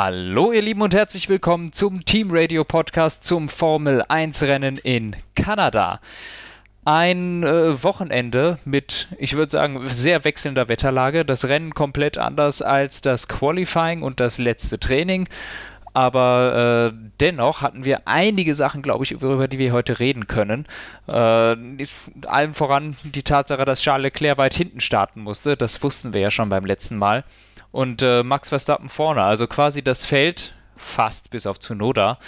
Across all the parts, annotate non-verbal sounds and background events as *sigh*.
Hallo ihr Lieben und herzlich willkommen zum Team Radio Podcast zum Formel 1 Rennen in Kanada. Ein äh, Wochenende mit, ich würde sagen, sehr wechselnder Wetterlage. Das Rennen komplett anders als das Qualifying und das letzte Training. Aber äh, dennoch hatten wir einige Sachen, glaube ich, über die wir heute reden können. Äh, allem voran die Tatsache, dass Charles Leclerc weit hinten starten musste. Das wussten wir ja schon beim letzten Mal und äh, Max Verstappen vorne. Also quasi das Feld fast bis auf Tsunoda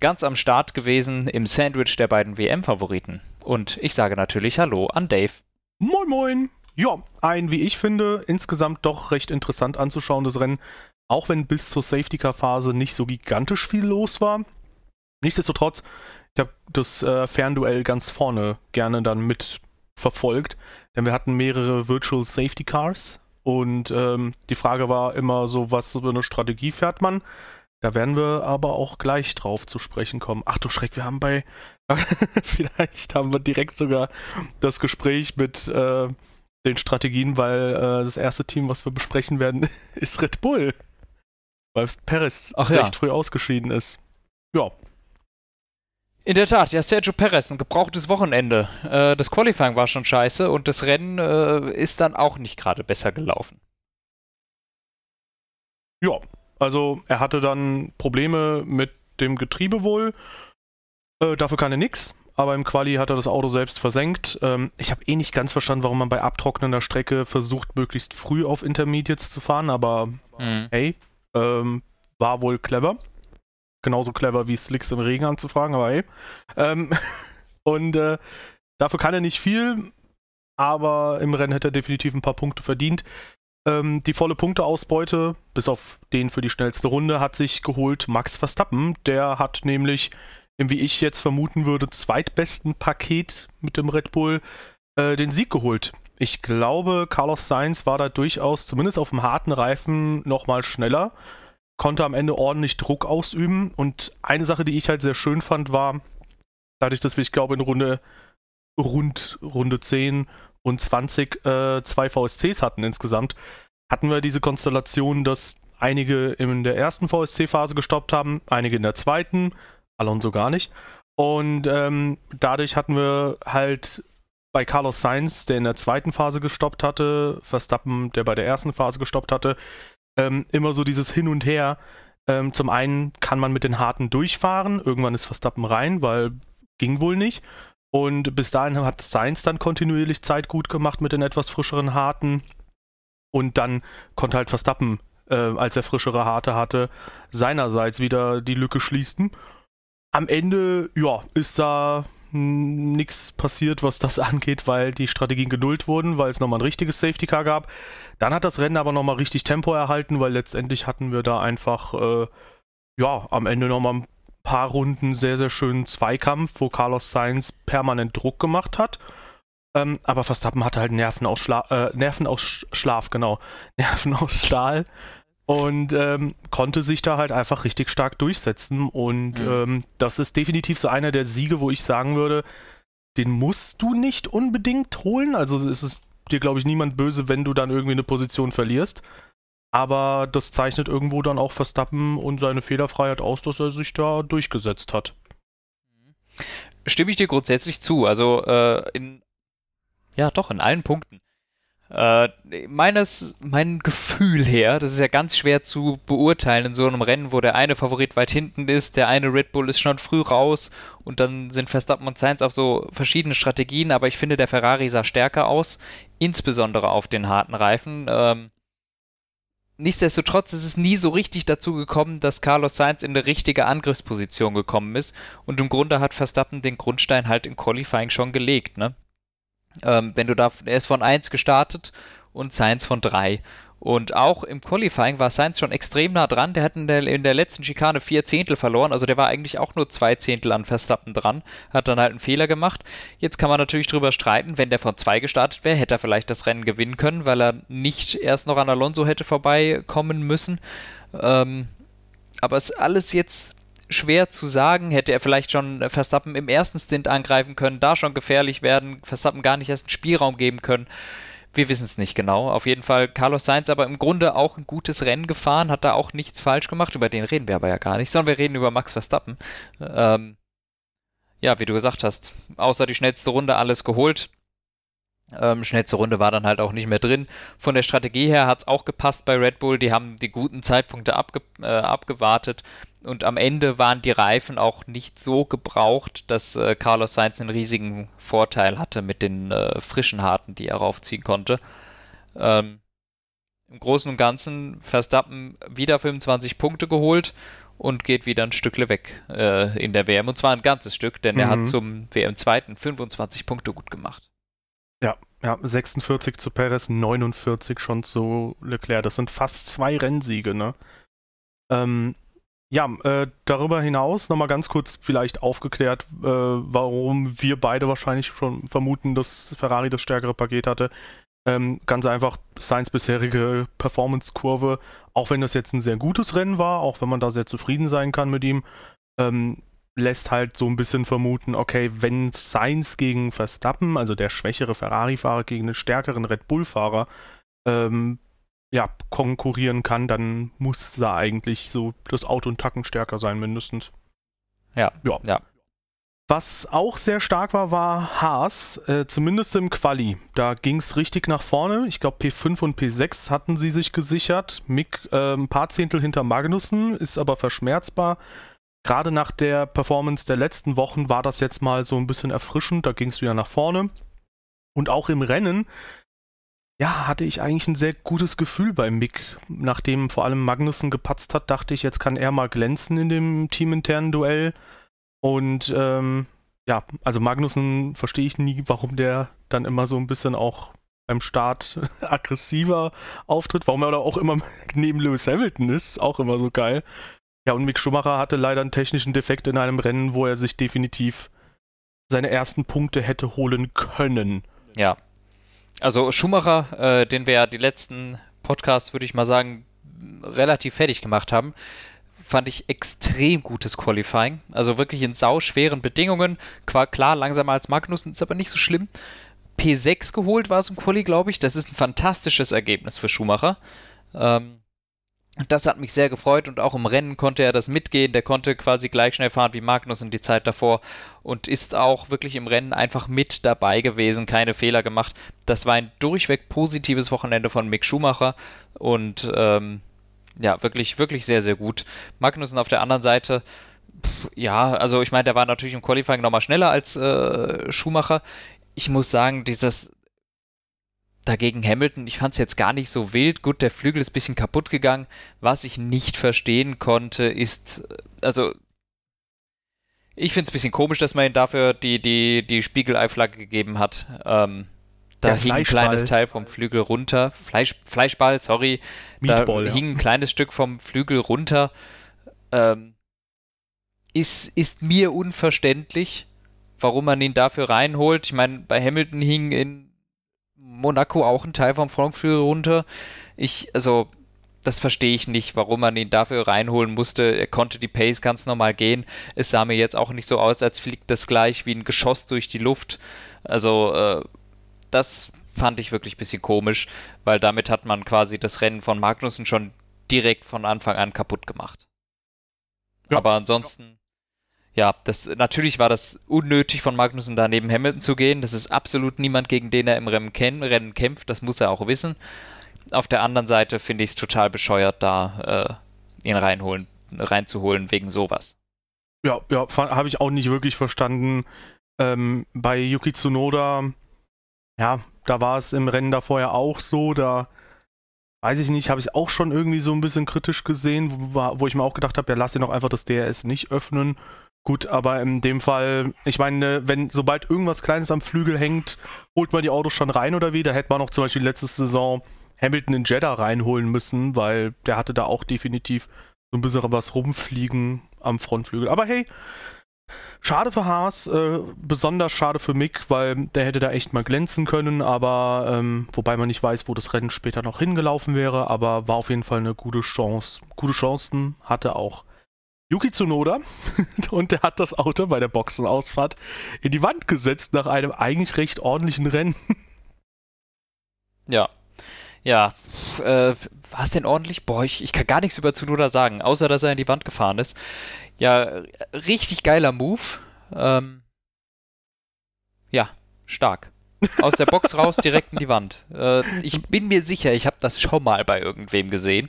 ganz am Start gewesen im Sandwich der beiden WM-Favoriten. Und ich sage natürlich Hallo an Dave. Moin Moin. Ja, ein, wie ich finde, insgesamt doch recht interessant anzuschauendes Rennen. Auch wenn bis zur Safety-Car-Phase nicht so gigantisch viel los war. Nichtsdestotrotz, ich habe das äh, Fernduell ganz vorne gerne dann mit verfolgt, denn wir hatten mehrere Virtual Safety Cars und ähm, die Frage war immer so, was für eine Strategie fährt man? Da werden wir aber auch gleich drauf zu sprechen kommen. Ach du Schreck, wir haben bei, *laughs* vielleicht haben wir direkt sogar das Gespräch mit äh, den Strategien, weil äh, das erste Team, was wir besprechen werden, *laughs* ist Red Bull. Weil Perez Ach recht ja. früh ausgeschieden ist. Ja, in der Tat, ja, Sergio Perez, ein gebrauchtes Wochenende. Äh, das Qualifying war schon scheiße und das Rennen äh, ist dann auch nicht gerade besser gelaufen. Ja, also er hatte dann Probleme mit dem Getriebe wohl. Äh, dafür kann er nichts. Aber im Quali hat er das Auto selbst versenkt. Ähm, ich habe eh nicht ganz verstanden, warum man bei abtrocknender Strecke versucht, möglichst früh auf Intermediates zu fahren. Aber mhm. hey, ähm, war wohl clever genauso clever wie Slicks im Regen anzufragen, aber hey. Ähm, *laughs* und äh, dafür kann er nicht viel, aber im Rennen hätte er definitiv ein paar Punkte verdient. Ähm, die volle Punkteausbeute, bis auf den für die schnellste Runde, hat sich geholt Max Verstappen. Der hat nämlich wie ich jetzt vermuten würde, zweitbesten Paket mit dem Red Bull äh, den Sieg geholt. Ich glaube, Carlos Sainz war da durchaus, zumindest auf dem harten Reifen, nochmal schneller konnte am Ende ordentlich Druck ausüben. Und eine Sache, die ich halt sehr schön fand, war, dadurch, dass wir, ich glaube, in Runde rund Runde 10 und 20 äh, zwei VSCs hatten insgesamt, hatten wir diese Konstellation, dass einige in der ersten VSC-Phase gestoppt haben, einige in der zweiten, Alonso gar nicht. Und ähm, dadurch hatten wir halt bei Carlos Sainz, der in der zweiten Phase gestoppt hatte, Verstappen, der bei der ersten Phase gestoppt hatte, ähm, immer so dieses Hin und Her. Ähm, zum einen kann man mit den Harten durchfahren, irgendwann ist Verstappen rein, weil ging wohl nicht. Und bis dahin hat Sainz dann kontinuierlich Zeit gut gemacht mit den etwas frischeren Harten. Und dann konnte halt Verstappen, äh, als er frischere Harte hatte, seinerseits wieder die Lücke schließen. Am Ende, ja, ist da nichts passiert, was das *laughs* angeht, weil die Strategien geduld wurden, weil es nochmal ein richtiges Safety Car gab. Dann hat das Rennen aber nochmal richtig Tempo erhalten, weil letztendlich hatten wir da einfach, äh, ja, am Ende nochmal ein paar Runden sehr, sehr schönen Zweikampf, wo Carlos Sainz permanent Druck gemacht hat. Ähm, aber Verstappen hatte halt Nerven aus, Schla äh, Nerven aus Schlaf, genau. *laughs* Nerven aus Stahl und ähm, konnte sich da halt einfach richtig stark durchsetzen. Und mhm. ähm, das ist definitiv so einer der Siege, wo ich sagen würde, den musst du nicht unbedingt holen. Also es ist dir, glaube ich, niemand böse, wenn du dann irgendwie eine Position verlierst. Aber das zeichnet irgendwo dann auch Verstappen und seine Fehlerfreiheit aus, dass er sich da durchgesetzt hat. Stimme ich dir grundsätzlich zu. Also äh, in ja doch in allen Punkten. Äh, meines, mein Gefühl her, das ist ja ganz schwer zu beurteilen in so einem Rennen, wo der eine Favorit weit hinten ist, der eine Red Bull ist schon früh raus und dann sind Verstappen und Sainz auf so verschiedene Strategien, aber ich finde, der Ferrari sah stärker aus, insbesondere auf den harten Reifen. Ähm, nichtsdestotrotz ist es nie so richtig dazu gekommen, dass Carlos Sainz in eine richtige Angriffsposition gekommen ist und im Grunde hat Verstappen den Grundstein halt im Qualifying schon gelegt, ne? Ähm, wenn du da, er ist von 1 gestartet und Sainz von 3. Und auch im Qualifying war Sainz schon extrem nah dran. Der hat in der, in der letzten Schikane vier Zehntel verloren. Also der war eigentlich auch nur zwei Zehntel an Verstappen dran. Hat dann halt einen Fehler gemacht. Jetzt kann man natürlich drüber streiten, wenn der von 2 gestartet wäre, hätte er vielleicht das Rennen gewinnen können, weil er nicht erst noch an Alonso hätte vorbeikommen müssen. Ähm, aber es ist alles jetzt schwer zu sagen. Hätte er vielleicht schon Verstappen im ersten Stint angreifen können, da schon gefährlich werden, Verstappen gar nicht erst einen Spielraum geben können. wir wissen es nicht genau. Auf jeden Fall Carlos Sainz aber im Grunde auch ein gutes Rennen gefahren, hat da auch nichts falsch gemacht. Über den reden wir aber ja gar nicht, sondern wir reden über Max Verstappen. Ähm, ja, wie du gesagt hast, außer die schnellste Runde alles geholt. Ähm, schnellste Runde war dann halt auch nicht mehr drin. Von der Strategie her hat es auch gepasst bei Red Bull. Die haben die guten Zeitpunkte abge äh, abgewartet und am Ende waren die Reifen auch nicht so gebraucht, dass äh, Carlos Sainz einen riesigen Vorteil hatte mit den äh, frischen Harten, die er raufziehen konnte. Ähm, Im Großen und Ganzen Verstappen wieder 25 Punkte geholt und geht wieder ein Stückle weg äh, in der WM. Und zwar ein ganzes Stück, denn mhm. er hat mhm. zum WM-Zweiten 25 Punkte gut gemacht. Ja, ja, 46 zu Perez, 49 schon zu Leclerc. Das sind fast zwei Rennsiege, ne? Ähm, ja, äh, darüber hinaus nochmal ganz kurz vielleicht aufgeklärt, äh, warum wir beide wahrscheinlich schon vermuten, dass Ferrari das stärkere Paket hatte. Ähm, ganz einfach Sainz bisherige Performance-Kurve, auch wenn das jetzt ein sehr gutes Rennen war, auch wenn man da sehr zufrieden sein kann mit ihm, ähm, lässt halt so ein bisschen vermuten, okay, wenn Sainz gegen Verstappen, also der schwächere Ferrari-Fahrer gegen den stärkeren Red Bull-Fahrer, ähm, ja, konkurrieren kann, dann muss da eigentlich so das Auto und Tacken stärker sein, mindestens. Ja. Ja. ja. Was auch sehr stark war, war Haas, äh, zumindest im Quali. Da ging es richtig nach vorne. Ich glaube, P5 und P6 hatten sie sich gesichert. Mick äh, ein paar Zehntel hinter Magnussen, ist aber verschmerzbar. Gerade nach der Performance der letzten Wochen war das jetzt mal so ein bisschen erfrischend. Da ging es wieder nach vorne. Und auch im Rennen ja, hatte ich eigentlich ein sehr gutes Gefühl bei Mick. Nachdem vor allem Magnussen gepatzt hat, dachte ich, jetzt kann er mal glänzen in dem teaminternen Duell. Und ähm, ja, also Magnussen verstehe ich nie, warum der dann immer so ein bisschen auch beim Start *laughs* aggressiver auftritt, warum er da auch immer *laughs* neben Lewis Hamilton ist, auch immer so geil. Ja, und Mick Schumacher hatte leider einen technischen Defekt in einem Rennen, wo er sich definitiv seine ersten Punkte hätte holen können. Ja, also Schumacher, äh, den wir ja die letzten Podcasts, würde ich mal sagen, relativ fertig gemacht haben, fand ich extrem gutes Qualifying. Also wirklich in sauschweren Bedingungen. Klar, langsamer als Magnussen, ist aber nicht so schlimm. P6 geholt war es im Quali, glaube ich. Das ist ein fantastisches Ergebnis für Schumacher. Ähm, das hat mich sehr gefreut und auch im Rennen konnte er das mitgehen. Der konnte quasi gleich schnell fahren wie Magnus in die Zeit davor und ist auch wirklich im Rennen einfach mit dabei gewesen, keine Fehler gemacht. Das war ein durchweg positives Wochenende von Mick Schumacher und ähm, ja, wirklich, wirklich sehr, sehr gut. Magnussen auf der anderen Seite, pff, ja, also ich meine, der war natürlich im Qualifying nochmal schneller als äh, Schumacher. Ich muss sagen, dieses dagegen Hamilton, ich fand es jetzt gar nicht so wild. Gut, der Flügel ist ein bisschen kaputt gegangen. Was ich nicht verstehen konnte, ist, also ich finde es ein bisschen komisch, dass man ihm dafür die, die, die Spiegelei-Flagge gegeben hat. Ähm, da hing ein kleines Teil vom Flügel runter. Fleisch, Fleischball, sorry. Meatball, da hing ein kleines Stück vom Flügel runter. Ähm, ist, ist mir unverständlich, warum man ihn dafür reinholt. Ich meine, bei Hamilton hing in Monaco auch ein Teil vom Frontflügel runter. Ich, also, das verstehe ich nicht, warum man ihn dafür reinholen musste. Er konnte die Pace ganz normal gehen. Es sah mir jetzt auch nicht so aus, als fliegt das gleich wie ein Geschoss durch die Luft. Also, äh, das fand ich wirklich ein bisschen komisch, weil damit hat man quasi das Rennen von Magnussen schon direkt von Anfang an kaputt gemacht. Ja. Aber ansonsten ja, das, natürlich war das unnötig von Magnussen da neben Hamilton zu gehen. Das ist absolut niemand, gegen den er im Rennen, Rennen kämpft. Das muss er auch wissen. Auf der anderen Seite finde ich es total bescheuert, da äh, ihn reinholen, reinzuholen wegen sowas. Ja, ja, habe ich auch nicht wirklich verstanden. Ähm, bei Yuki Tsunoda, ja, da war es im Rennen da vorher auch so, da weiß ich nicht, habe ich auch schon irgendwie so ein bisschen kritisch gesehen, wo, wo ich mir auch gedacht habe, ja, lass ihn doch einfach das DRS nicht öffnen Gut, aber in dem Fall, ich meine, wenn sobald irgendwas Kleines am Flügel hängt, holt man die Autos schon rein oder wie? Da hätte man noch zum Beispiel letzte Saison Hamilton in Jeddah reinholen müssen, weil der hatte da auch definitiv so ein bisschen was rumfliegen am Frontflügel. Aber hey, schade für Haas, äh, besonders schade für Mick, weil der hätte da echt mal glänzen können, aber ähm, wobei man nicht weiß, wo das Rennen später noch hingelaufen wäre, aber war auf jeden Fall eine gute Chance. Gute Chancen hatte auch Yuki Tsunoda *laughs* und der hat das Auto bei der Boxenausfahrt in die Wand gesetzt nach einem eigentlich recht ordentlichen Rennen. Ja. Ja. Äh, war es denn ordentlich? Boah, ich, ich kann gar nichts über Tsunoda sagen, außer dass er in die Wand gefahren ist. Ja, richtig geiler Move. Ähm, ja, stark. Aus der Box raus, direkt in die Wand. Äh, ich *laughs* bin mir sicher, ich habe das schon mal bei irgendwem gesehen.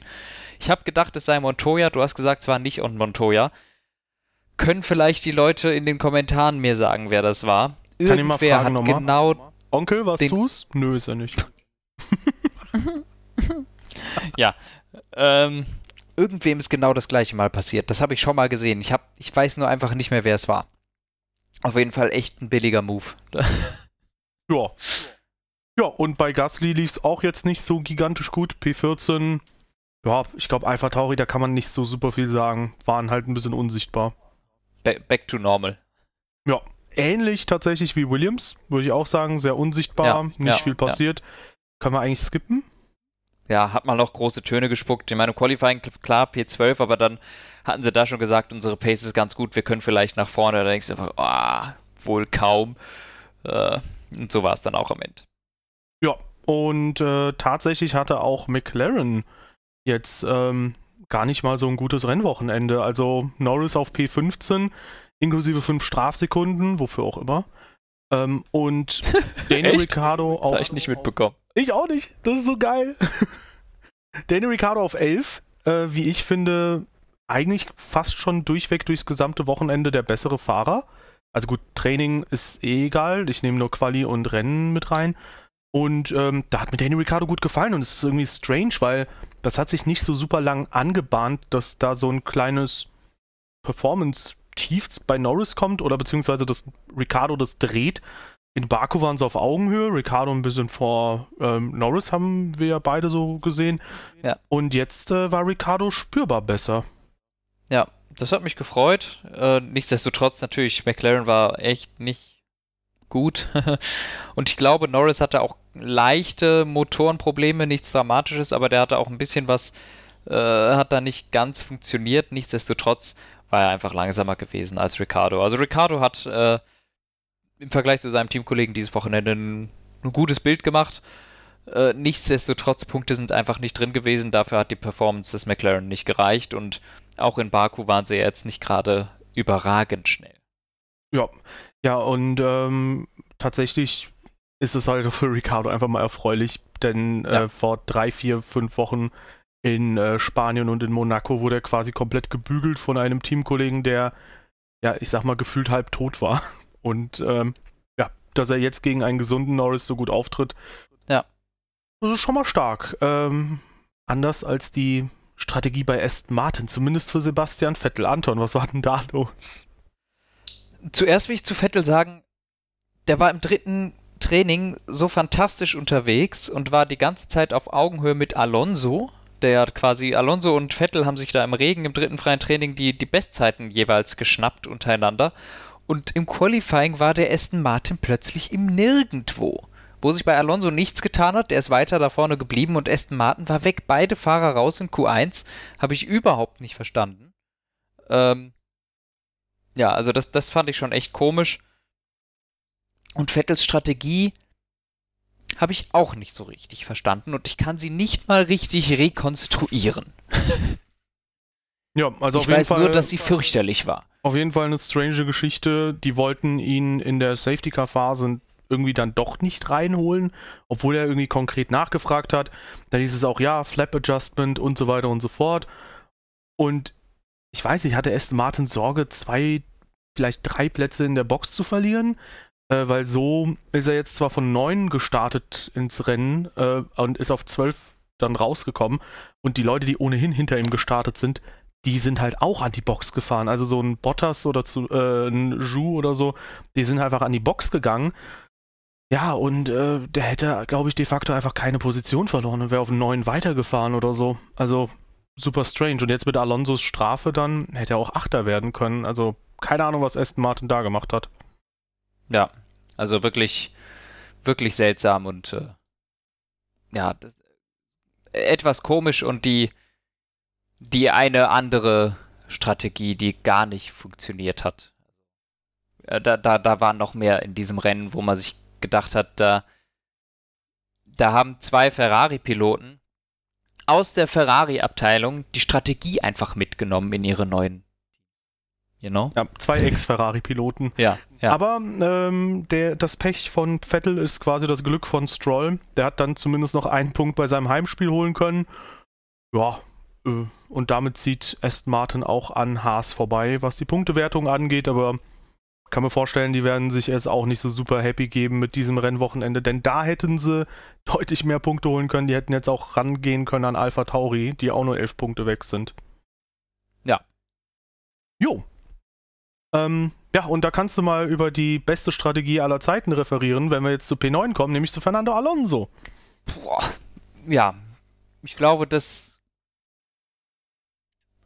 Ich habe gedacht, es sei Montoya. Du hast gesagt, es war nicht und Montoya. Können vielleicht die Leute in den Kommentaren mir sagen, wer das war? Irgendwer Kann ich mal fragen hat nochmal? genau. Onkel, was du's? Nö, ist er nicht. *laughs* ja. Ähm, irgendwem ist genau das gleiche mal passiert. Das habe ich schon mal gesehen. Ich, hab, ich weiß nur einfach nicht mehr, wer es war. Auf jeden Fall echt ein billiger Move. *laughs* ja. Ja, und bei Gasly lief es auch jetzt nicht so gigantisch gut. P14, ja, ich glaube, Alpha Tauri, da kann man nicht so super viel sagen. Waren halt ein bisschen unsichtbar. Back to normal. Ja, ähnlich tatsächlich wie Williams, würde ich auch sagen. Sehr unsichtbar, ja, nicht ja, viel passiert. Ja. Kann man eigentlich skippen? Ja, hat man noch große Töne gespuckt. Ich meine, Qualifying, klar, P12, aber dann hatten sie da schon gesagt, unsere Pace ist ganz gut, wir können vielleicht nach vorne. Da denkst du einfach, ah, wohl kaum. Äh, und so war es dann auch am Ende. Ja, und äh, tatsächlich hatte auch McLaren jetzt ähm, gar nicht mal so ein gutes Rennwochenende. Also Norris auf P15, inklusive 5 Strafsekunden, wofür auch immer. Ähm, und *laughs* Daniel Ricciardo auf. Das habe ich nicht mitbekommen. Ich auch nicht. Das ist so geil. *laughs* Daniel Ricciardo auf 11, äh, wie ich finde, eigentlich fast schon durchweg durchs gesamte Wochenende der bessere Fahrer. Also gut, Training ist eh egal. Ich nehme nur Quali und Rennen mit rein. Und ähm, da hat mir Daniel Ricciardo gut gefallen und es ist irgendwie strange, weil das hat sich nicht so super lang angebahnt, dass da so ein kleines Performance-Tief bei Norris kommt oder beziehungsweise dass Ricciardo das dreht. In Baku waren sie auf Augenhöhe, Ricciardo ein bisschen vor ähm, Norris haben wir ja beide so gesehen. Ja. Und jetzt äh, war Ricciardo spürbar besser. Ja, das hat mich gefreut. Äh, nichtsdestotrotz natürlich, McLaren war echt nicht gut. *laughs* und ich glaube, Norris hatte auch leichte Motorenprobleme, nichts Dramatisches, aber der hatte auch ein bisschen was, äh, hat da nicht ganz funktioniert. Nichtsdestotrotz war er einfach langsamer gewesen als Ricardo. Also Ricardo hat äh, im Vergleich zu seinem Teamkollegen dieses Wochenende ein, ein gutes Bild gemacht. Äh, nichtsdestotrotz, Punkte sind einfach nicht drin gewesen. Dafür hat die Performance des McLaren nicht gereicht und auch in Baku waren sie jetzt nicht gerade überragend schnell. Ja, ja, und ähm, tatsächlich ist es halt *laughs* für Ricardo einfach mal erfreulich, denn ja. äh, vor drei, vier, fünf Wochen in äh, Spanien und in Monaco wurde er quasi komplett gebügelt von einem Teamkollegen, der, ja, ich sag mal, gefühlt halb tot war. *laughs* Und ähm, ja, dass er jetzt gegen einen gesunden Norris so gut auftritt, ja. das ist schon mal stark. Ähm, anders als die Strategie bei Aston Martin, zumindest für Sebastian Vettel. Anton, was war denn da *laughs* los? Zuerst will ich zu Vettel sagen, der war im dritten Training so fantastisch unterwegs und war die ganze Zeit auf Augenhöhe mit Alonso. Der hat quasi, Alonso und Vettel haben sich da im Regen im dritten freien Training die, die Bestzeiten jeweils geschnappt untereinander. Und im Qualifying war der Aston Martin plötzlich im Nirgendwo. Wo sich bei Alonso nichts getan hat, der ist weiter da vorne geblieben und Aston Martin war weg. Beide Fahrer raus in Q1. Habe ich überhaupt nicht verstanden. Ähm, ja, also das, das fand ich schon echt komisch. Und Vettels Strategie habe ich auch nicht so richtig verstanden und ich kann sie nicht mal richtig rekonstruieren. Ja, also ich auf jeden weiß Fall. nur, dass sie fürchterlich war. Auf jeden Fall eine strange Geschichte. Die wollten ihn in der Safety Car Phase irgendwie dann doch nicht reinholen, obwohl er irgendwie konkret nachgefragt hat. Dann hieß es auch, ja, Flap Adjustment und so weiter und so fort. Und ich weiß nicht, hatte Aston Martin Sorge, zwei, vielleicht drei Plätze in der Box zu verlieren? Äh, weil so ist er jetzt zwar von neun gestartet ins Rennen äh, und ist auf zwölf dann rausgekommen. Und die Leute, die ohnehin hinter ihm gestartet sind, die sind halt auch an die Box gefahren. Also so ein Bottas oder zu, äh, ein Ju oder so, die sind einfach an die Box gegangen. Ja, und äh, der hätte, glaube ich, de facto einfach keine Position verloren und wäre auf einen neuen weitergefahren oder so. Also super strange. Und jetzt mit Alonsos Strafe dann hätte er auch Achter werden können. Also keine Ahnung, was Aston Martin da gemacht hat. Ja, also wirklich, wirklich seltsam und äh, ja, das, etwas komisch und die, die eine andere Strategie, die gar nicht funktioniert hat. Äh, da, da, da war noch mehr in diesem Rennen, wo man sich gedacht hat, da da haben zwei Ferrari-Piloten aus der Ferrari-Abteilung die Strategie einfach mitgenommen in ihre neuen. Know? Ja, zwei Ex-Ferrari-Piloten. Ja, ja. Aber ähm, der, das Pech von Vettel ist quasi das Glück von Stroll. Der hat dann zumindest noch einen Punkt bei seinem Heimspiel holen können. Ja, äh, und damit zieht Aston Martin auch an Haas vorbei, was die Punktewertung angeht, aber kann mir vorstellen, die werden sich es auch nicht so super happy geben mit diesem Rennwochenende, denn da hätten sie deutlich mehr Punkte holen können. Die hätten jetzt auch rangehen können an Alpha Tauri, die auch nur elf Punkte weg sind. Ja. Jo. Ähm, ja, und da kannst du mal über die beste Strategie aller Zeiten referieren, wenn wir jetzt zu P9 kommen, nämlich zu Fernando Alonso. Boah. Ja, ich glaube, das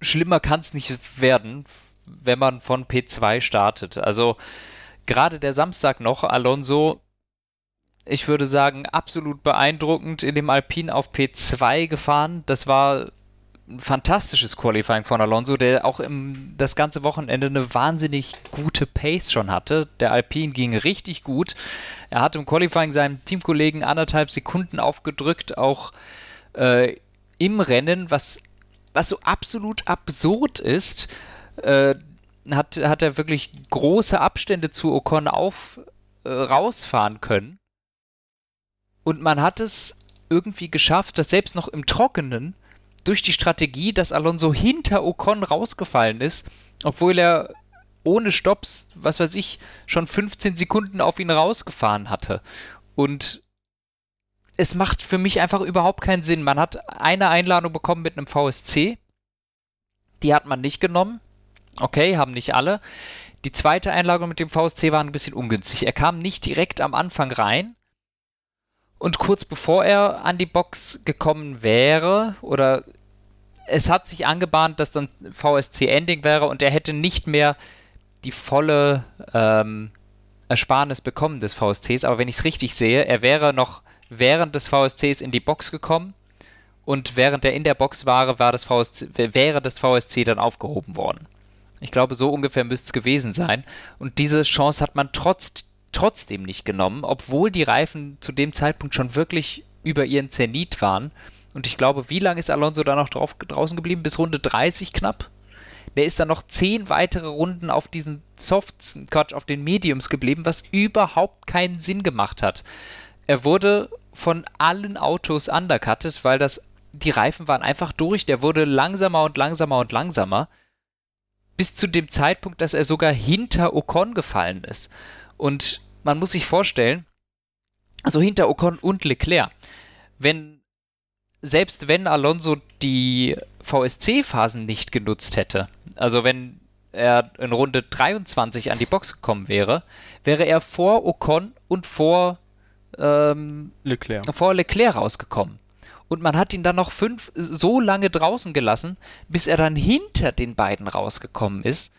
schlimmer kann es nicht werden, wenn man von P2 startet. Also gerade der Samstag noch, Alonso, ich würde sagen, absolut beeindruckend in dem Alpin auf P2 gefahren. Das war ein fantastisches Qualifying von Alonso, der auch im, das ganze Wochenende eine wahnsinnig gute Pace schon hatte. Der Alpin ging richtig gut. Er hat im Qualifying seinem Teamkollegen anderthalb Sekunden aufgedrückt, auch äh, im Rennen, was, was so absolut absurd ist äh, hat, hat er wirklich große Abstände zu Ocon auf, äh, rausfahren können. Und man hat es irgendwie geschafft, dass selbst noch im Trockenen durch die Strategie, dass Alonso hinter Ocon rausgefallen ist, obwohl er ohne Stops, was weiß ich, schon 15 Sekunden auf ihn rausgefahren hatte. Und es macht für mich einfach überhaupt keinen Sinn. Man hat eine Einladung bekommen mit einem VSC. Die hat man nicht genommen. Okay, haben nicht alle. Die zweite Einladung mit dem VSC war ein bisschen ungünstig. Er kam nicht direkt am Anfang rein. Und kurz bevor er an die Box gekommen wäre, oder es hat sich angebahnt, dass dann VSC-Ending wäre und er hätte nicht mehr die volle ähm, Ersparnis bekommen des VSCs. Aber wenn ich es richtig sehe, er wäre noch während des VSCs in die Box gekommen und während er in der Box war, war das VSC, wäre das VSC dann aufgehoben worden. Ich glaube, so ungefähr müsste es gewesen sein. Und diese Chance hat man trotz, trotzdem nicht genommen, obwohl die Reifen zu dem Zeitpunkt schon wirklich über ihren Zenit waren. Und ich glaube, wie lange ist Alonso da noch drauf, draußen geblieben? Bis Runde 30 knapp? Der ist dann noch zehn weitere Runden auf diesen Softs, Quatsch, auf den Mediums geblieben, was überhaupt keinen Sinn gemacht hat. Er wurde von allen Autos undercutted, weil das, die Reifen waren einfach durch. Der wurde langsamer und langsamer und langsamer bis zu dem Zeitpunkt, dass er sogar hinter Ocon gefallen ist. Und man muss sich vorstellen, also hinter Ocon und Leclerc, wenn selbst wenn Alonso die VSC-Phasen nicht genutzt hätte, also wenn er in Runde 23 an die Box gekommen wäre, wäre er vor Ocon und vor, ähm, Leclerc. vor Leclerc rausgekommen und man hat ihn dann noch fünf so lange draußen gelassen, bis er dann hinter den beiden rausgekommen ist,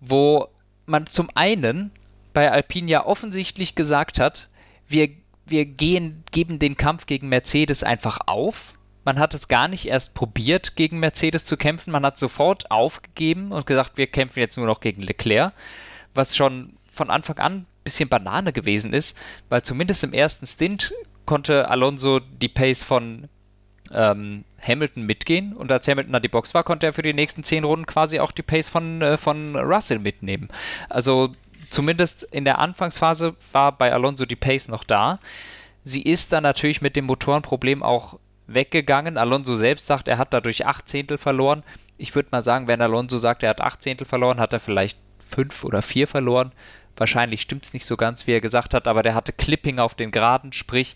wo man zum einen bei Alpine ja offensichtlich gesagt hat, wir, wir gehen, geben den Kampf gegen Mercedes einfach auf. Man hat es gar nicht erst probiert, gegen Mercedes zu kämpfen. Man hat sofort aufgegeben und gesagt, wir kämpfen jetzt nur noch gegen Leclerc, was schon von Anfang an ein bisschen Banane gewesen ist, weil zumindest im ersten Stint konnte Alonso die Pace von ähm, Hamilton mitgehen und als Hamilton an die Box war, konnte er für die nächsten zehn Runden quasi auch die Pace von, äh, von Russell mitnehmen. Also zumindest in der Anfangsphase war bei Alonso die Pace noch da. Sie ist dann natürlich mit dem Motorenproblem auch weggegangen. Alonso selbst sagt, er hat dadurch acht Zehntel verloren. Ich würde mal sagen, wenn Alonso sagt, er hat acht Zehntel verloren, hat er vielleicht fünf oder vier verloren. Wahrscheinlich stimmt es nicht so ganz, wie er gesagt hat, aber der hatte Clipping auf den Geraden, sprich,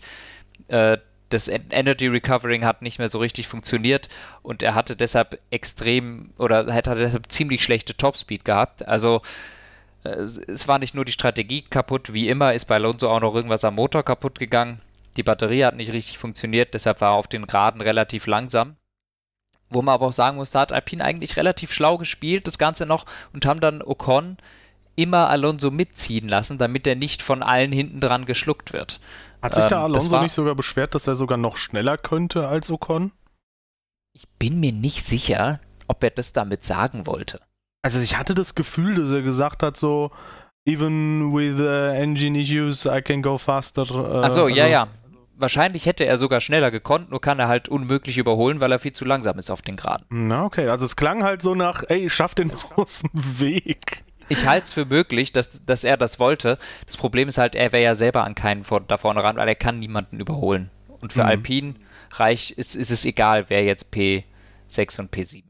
äh, das Energy Recovering hat nicht mehr so richtig funktioniert und er hatte deshalb extrem oder hatte deshalb ziemlich schlechte Topspeed gehabt. Also es war nicht nur die Strategie kaputt, wie immer ist bei Alonso auch noch irgendwas am Motor kaputt gegangen. Die Batterie hat nicht richtig funktioniert, deshalb war er auf den Geraden relativ langsam. Wo man aber auch sagen muss, da hat Alpine eigentlich relativ schlau gespielt, das Ganze noch, und haben dann Ocon immer Alonso mitziehen lassen, damit er nicht von allen hinten dran geschluckt wird. Hat sich ähm, da Alonso war, nicht sogar beschwert, dass er sogar noch schneller könnte als Ocon? Ich bin mir nicht sicher, ob er das damit sagen wollte. Also ich hatte das Gefühl, dass er gesagt hat so, even with uh, engine issues, I can go faster. Äh, Achso, ja, also, ja. wahrscheinlich hätte er sogar schneller gekonnt, nur kann er halt unmöglich überholen, weil er viel zu langsam ist auf den Geraden. Na, okay. Also es klang halt so nach, ey, schaff den *laughs* aus dem Weg. Ich halte es für möglich, dass, dass er das wollte. Das Problem ist halt, er wäre ja selber an keinen vor, da vorne ran, weil er kann niemanden überholen. Und für mhm. Alpine reich ist, ist es egal, wer jetzt P6 und P7 ist.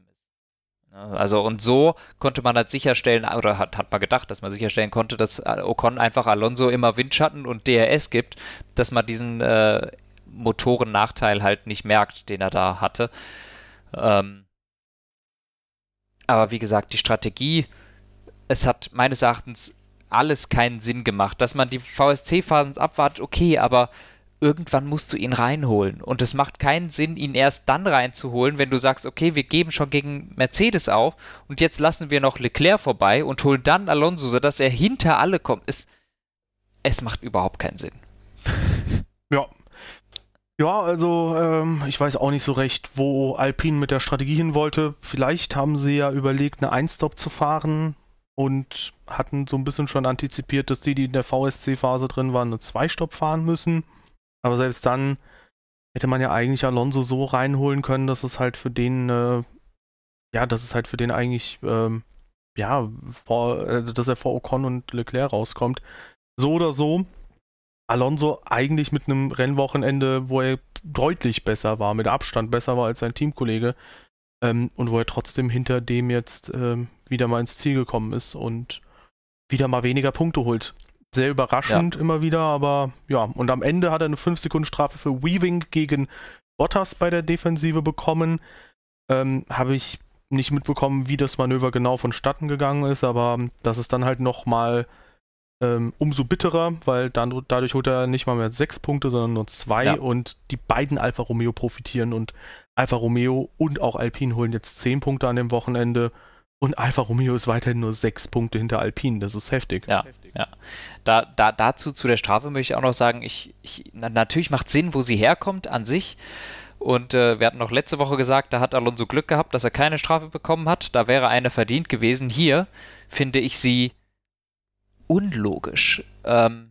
Also und so konnte man halt sicherstellen, oder hat, hat man gedacht, dass man sicherstellen konnte, dass Ocon einfach Alonso immer Windschatten und DRS gibt, dass man diesen äh, Motorennachteil halt nicht merkt, den er da hatte. Ähm, aber wie gesagt, die Strategie, es hat meines Erachtens alles keinen Sinn gemacht. Dass man die VSC-Phasen abwartet, okay, aber irgendwann musst du ihn reinholen. Und es macht keinen Sinn, ihn erst dann reinzuholen, wenn du sagst, okay, wir geben schon gegen Mercedes auf und jetzt lassen wir noch Leclerc vorbei und holen dann Alonso, sodass er hinter alle kommt. Es, es macht überhaupt keinen Sinn. *laughs* Ja. Ja, also ähm, ich weiß auch nicht so recht, wo Alpine mit der Strategie hin wollte. Vielleicht haben sie ja überlegt, eine Einstop zu fahren und hatten so ein bisschen schon antizipiert, dass die, die in der VSC-Phase drin waren, eine Zweistop fahren müssen. Aber selbst dann hätte man ja eigentlich Alonso so reinholen können, dass es halt für den, äh, ja, dass es halt für den eigentlich, ähm, ja, vor, also dass er vor Ocon und Leclerc rauskommt. So oder so, Alonso eigentlich mit einem Rennwochenende, wo er deutlich besser war, mit Abstand besser war als sein Teamkollege ähm, und wo er trotzdem hinter dem jetzt ähm, wieder mal ins Ziel gekommen ist und wieder mal weniger Punkte holt. Sehr überraschend ja. immer wieder, aber ja. Und am Ende hat er eine 5-Sekunden-Strafe für Weaving gegen Bottas bei der Defensive bekommen. Ähm, Habe ich nicht mitbekommen, wie das Manöver genau vonstatten gegangen ist, aber das ist dann halt nochmal ähm, umso bitterer, weil dann, dadurch holt er nicht mal mehr sechs Punkte, sondern nur zwei ja. und die beiden Alfa Romeo profitieren und Alfa Romeo und auch Alpine holen jetzt zehn Punkte an dem Wochenende und Alfa Romeo ist weiterhin nur sechs Punkte hinter Alpine. Das ist heftig. Ja, ja. Da, da, dazu zu der Strafe möchte ich auch noch sagen, ich, ich, na, natürlich macht Sinn, wo sie herkommt an sich. Und äh, wir hatten noch letzte Woche gesagt, da hat Alonso Glück gehabt, dass er keine Strafe bekommen hat. Da wäre eine verdient gewesen. Hier finde ich sie unlogisch. Ähm,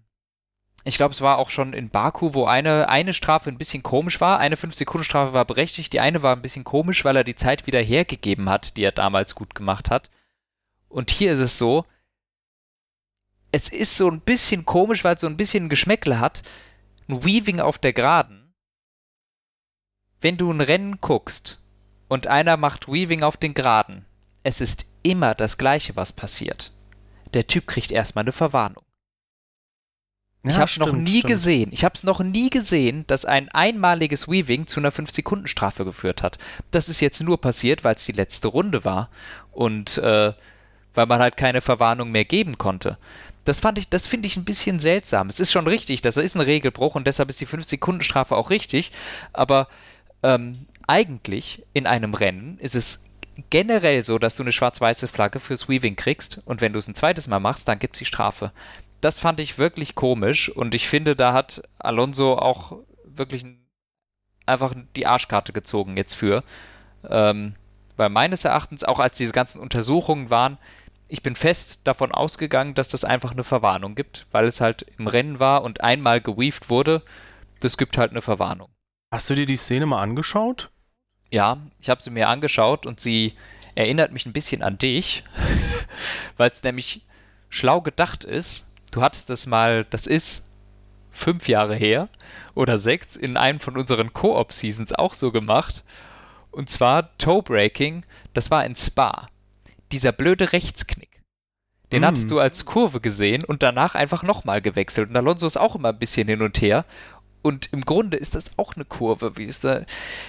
ich glaube, es war auch schon in Baku, wo eine, eine Strafe ein bisschen komisch war. Eine 5-Sekunden-Strafe war berechtigt, die eine war ein bisschen komisch, weil er die Zeit wieder hergegeben hat, die er damals gut gemacht hat. Und hier ist es so, es ist so ein bisschen komisch, weil es so ein bisschen Geschmäckle hat. Ein Weaving auf der Geraden. Wenn du ein Rennen guckst und einer macht Weaving auf den Geraden, es ist immer das Gleiche, was passiert. Der Typ kriegt erstmal eine Verwarnung. Ja, ich habe es noch nie stimmt. gesehen. Ich habe es noch nie gesehen, dass ein einmaliges Weaving zu einer 5-Sekunden-Strafe geführt hat. Das ist jetzt nur passiert, weil es die letzte Runde war und äh, weil man halt keine Verwarnung mehr geben konnte. Das fand ich, das finde ich ein bisschen seltsam. Es ist schon richtig, das ist ein Regelbruch und deshalb ist die 5-Sekunden-Strafe auch richtig. Aber ähm, eigentlich in einem Rennen ist es generell so, dass du eine schwarz-weiße Flagge fürs Weaving kriegst und wenn du es ein zweites Mal machst, dann gibt es die Strafe das fand ich wirklich komisch und ich finde, da hat Alonso auch wirklich einfach die Arschkarte gezogen jetzt für. Ähm, weil meines Erachtens, auch als diese ganzen Untersuchungen waren, ich bin fest davon ausgegangen, dass das einfach eine Verwarnung gibt, weil es halt im Rennen war und einmal geweaved wurde. Das gibt halt eine Verwarnung. Hast du dir die Szene mal angeschaut? Ja, ich habe sie mir angeschaut und sie erinnert mich ein bisschen an dich, *laughs* weil es nämlich schlau gedacht ist, du hattest das mal, das ist fünf Jahre her oder sechs, in einem von unseren Koop-Seasons auch so gemacht. Und zwar Toe-Breaking, das war in Spa. Dieser blöde Rechtsknick. Den mm. hattest du als Kurve gesehen und danach einfach nochmal gewechselt. Und Alonso ist auch immer ein bisschen hin und her. Und im Grunde ist das auch eine Kurve. Wie ist da?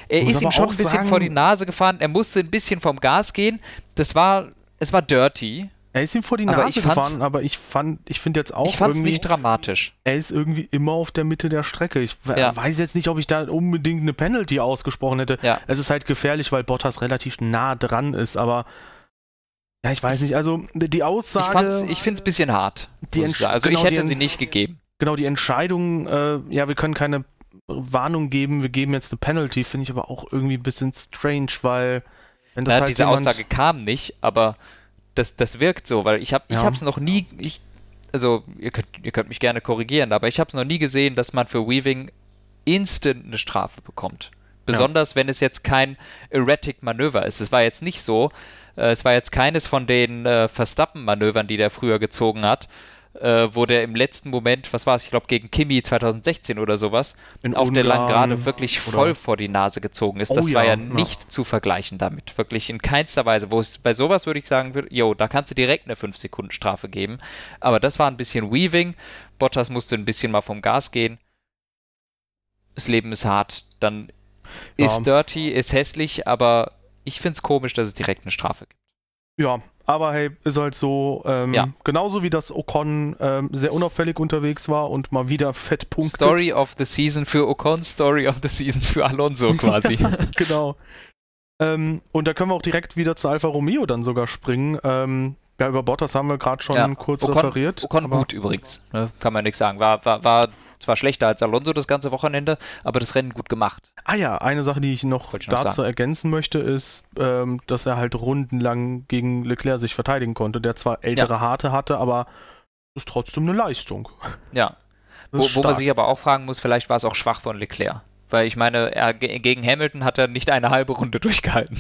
Er ist ihm schon ein bisschen sagen, vor die Nase gefahren. Er musste ein bisschen vom Gas gehen. Das war, es war dirty. Er ist ihm vor die aber Nase gefahren, aber ich fand, ich finde jetzt auch ich fand's irgendwie. nicht dramatisch. Er ist irgendwie immer auf der Mitte der Strecke. Ich ja. weiß jetzt nicht, ob ich da unbedingt eine Penalty ausgesprochen hätte. Ja. Es ist halt gefährlich, weil Bottas relativ nah dran ist, aber. Ja, ich weiß nicht. Also die Aussage. Ich, ich finde es ein bisschen hart. Die ich also genau, ich hätte sie nicht gegeben. Genau, die Entscheidung, äh, ja, wir können keine Warnung geben, wir geben jetzt eine Penalty, finde ich aber auch irgendwie ein bisschen strange, weil wenn das ja, halt diese Aussage kam nicht, aber das, das wirkt so, weil ich habe ja. es noch nie, ich, also ihr könnt, ihr könnt mich gerne korrigieren, aber ich habe es noch nie gesehen, dass man für Weaving instant eine Strafe bekommt. Besonders ja. wenn es jetzt kein erratic Manöver ist. Es war jetzt nicht so, äh, es war jetzt keines von den äh, Verstappen-Manövern, die der früher gezogen hat, äh, wo der im letzten Moment, was war es, ich glaube gegen Kimi 2016 oder sowas, In auf Ungarn der langen Gerade wirklich voll vor die Nase gezogen ist. Das oh, war ja, ja nicht ja. zu vergleichen damit. Wirklich in keinster Weise. Wo es bei sowas würde ich sagen, jo, da kannst du direkt eine 5-Sekunden-Strafe geben. Aber das war ein bisschen Weaving. Bottas musste ein bisschen mal vom Gas gehen. Das Leben ist hart. Dann ist dirty, ist hässlich, aber ich finde es komisch, dass es direkt eine Strafe gibt. Ja, aber hey, ist halt so, ähm, ja. genauso wie das Ocon ähm, sehr unauffällig unterwegs war und mal wieder fett punktet. Story of the Season für Ocon, Story of the Season für Alonso *laughs* quasi. genau. Ähm, und da können wir auch direkt wieder zu Alfa Romeo dann sogar springen. Ähm, ja, über Bottas haben wir gerade schon ja. kurz Ocon, referiert. Ocon gut übrigens, ne? kann man nichts sagen. War, war, war zwar schlechter als Alonso das ganze Wochenende, aber das Rennen gut gemacht. Ah ja, eine Sache, die ich noch ich dazu sagen. ergänzen möchte, ist, ähm, dass er halt rundenlang gegen Leclerc sich verteidigen konnte, der zwar ältere ja. Harte hatte, aber ist trotzdem eine Leistung. Ja. Wo, wo, man sich aber auch fragen muss, vielleicht war es auch schwach von Leclerc. Weil ich meine, er, gegen Hamilton hat er nicht eine halbe Runde *laughs* durchgehalten.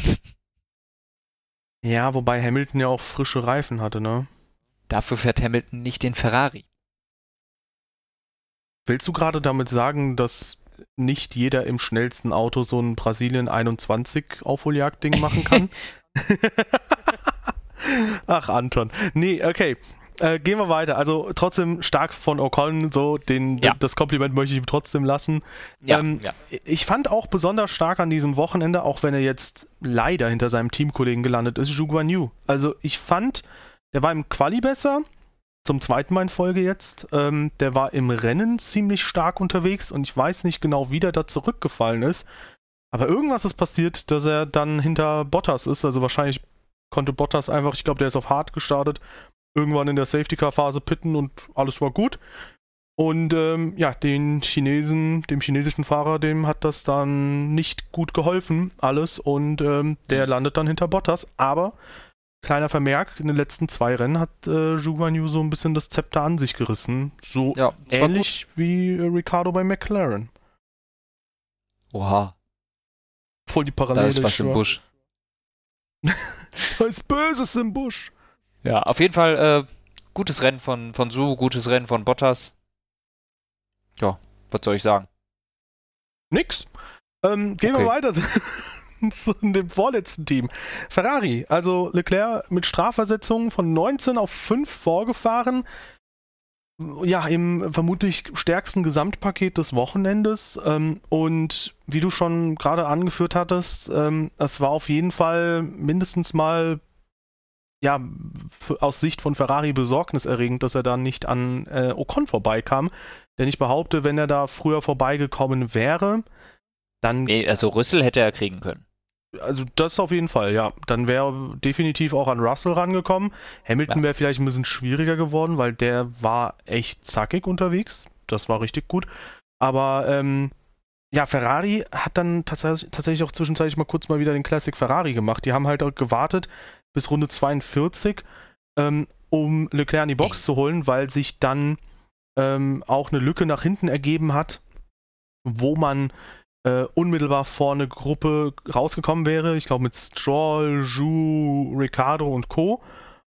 Ja, wobei Hamilton ja auch frische Reifen hatte, ne? Dafür fährt Hamilton nicht den Ferrari. Willst du gerade damit sagen, dass nicht jeder im schnellsten Auto so ein Brasilien 21 Aufholjagd-Ding machen kann? *laughs* Ach, Anton. Nee, okay. Äh, gehen wir weiter. Also trotzdem stark von Ocon, so den, ja. das Kompliment möchte ich ihm trotzdem lassen. Ja, ähm, ja. Ich fand auch besonders stark an diesem Wochenende, auch wenn er jetzt leider hinter seinem Teamkollegen gelandet ist, Zhu Guan Yu. Also ich fand, der war im Quali besser, zum zweiten Mal in Folge jetzt. Ähm, der war im Rennen ziemlich stark unterwegs und ich weiß nicht genau, wie der da zurückgefallen ist. Aber irgendwas ist passiert, dass er dann hinter Bottas ist. Also wahrscheinlich konnte Bottas einfach, ich glaube, der ist auf hart gestartet, irgendwann in der Safety-Car-Phase pitten und alles war gut. Und ähm, ja, den Chinesen, dem chinesischen Fahrer, dem hat das dann nicht gut geholfen, alles. Und ähm, der mhm. landet dann hinter Bottas. Aber Kleiner Vermerk, in den letzten zwei Rennen hat äh, Yu so ein bisschen das Zepter an sich gerissen. So ja, ähnlich wie äh, Ricardo bei McLaren. Oha. Voll die Parallele. Da ist was im Busch. *laughs* da ist Böses im Busch. Ja, auf jeden Fall äh, gutes Rennen von, von Su, gutes Rennen von Bottas. Ja, was soll ich sagen? Nix. Ähm, gehen okay. wir weiter. *laughs* *laughs* zu dem vorletzten Team. Ferrari, also Leclerc mit Strafversetzungen von 19 auf 5 vorgefahren. Ja, im vermutlich stärksten Gesamtpaket des Wochenendes. Ähm, und wie du schon gerade angeführt hattest, ähm, es war auf jeden Fall mindestens mal ja, aus Sicht von Ferrari besorgniserregend, dass er da nicht an äh, Ocon vorbeikam. Denn ich behaupte, wenn er da früher vorbeigekommen wäre, dann. Nee, also Rüssel hätte er kriegen können. Also das auf jeden Fall, ja. Dann wäre definitiv auch an Russell rangekommen. Hamilton wäre vielleicht ein bisschen schwieriger geworden, weil der war echt zackig unterwegs. Das war richtig gut. Aber ähm, ja, Ferrari hat dann tatsächlich, tatsächlich auch zwischenzeitlich mal kurz mal wieder den Classic Ferrari gemacht. Die haben halt auch gewartet bis Runde 42, ähm, um Leclerc in die Box zu holen, weil sich dann ähm, auch eine Lücke nach hinten ergeben hat, wo man äh, unmittelbar vor eine Gruppe rausgekommen wäre. Ich glaube mit Stroll, Ju, Ricardo und Co.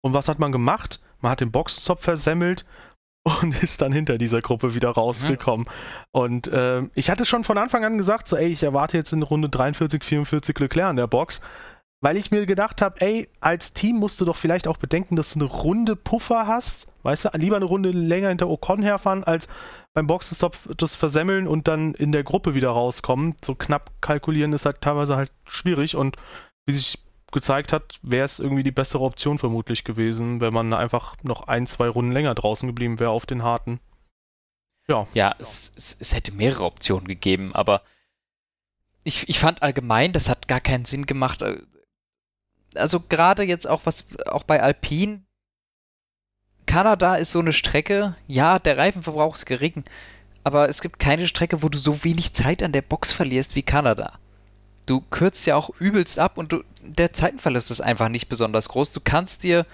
Und was hat man gemacht? Man hat den Boxenzopf versemmelt und *laughs* ist dann hinter dieser Gruppe wieder rausgekommen. Mhm. Und äh, ich hatte schon von Anfang an gesagt, so ey, ich erwarte jetzt in Runde 43, 44 Leclerc in der Box weil ich mir gedacht habe, ey, als Team musst du doch vielleicht auch bedenken, dass du eine Runde Puffer hast. Weißt du, lieber eine Runde länger hinter Ocon herfahren, als beim Boxenstopp das versemmeln und dann in der Gruppe wieder rauskommen. So knapp kalkulieren ist halt teilweise halt schwierig und wie sich gezeigt hat, wäre es irgendwie die bessere Option vermutlich gewesen, wenn man einfach noch ein, zwei Runden länger draußen geblieben wäre auf den harten. Ja. Ja, es, es, es hätte mehrere Optionen gegeben, aber ich, ich fand allgemein, das hat gar keinen Sinn gemacht äh, also gerade jetzt auch was, auch bei Alpine, Kanada ist so eine Strecke, ja, der Reifenverbrauch ist gering, aber es gibt keine Strecke, wo du so wenig Zeit an der Box verlierst wie Kanada. Du kürzt ja auch übelst ab und du, der Zeitenverlust ist einfach nicht besonders groß. Du kannst dir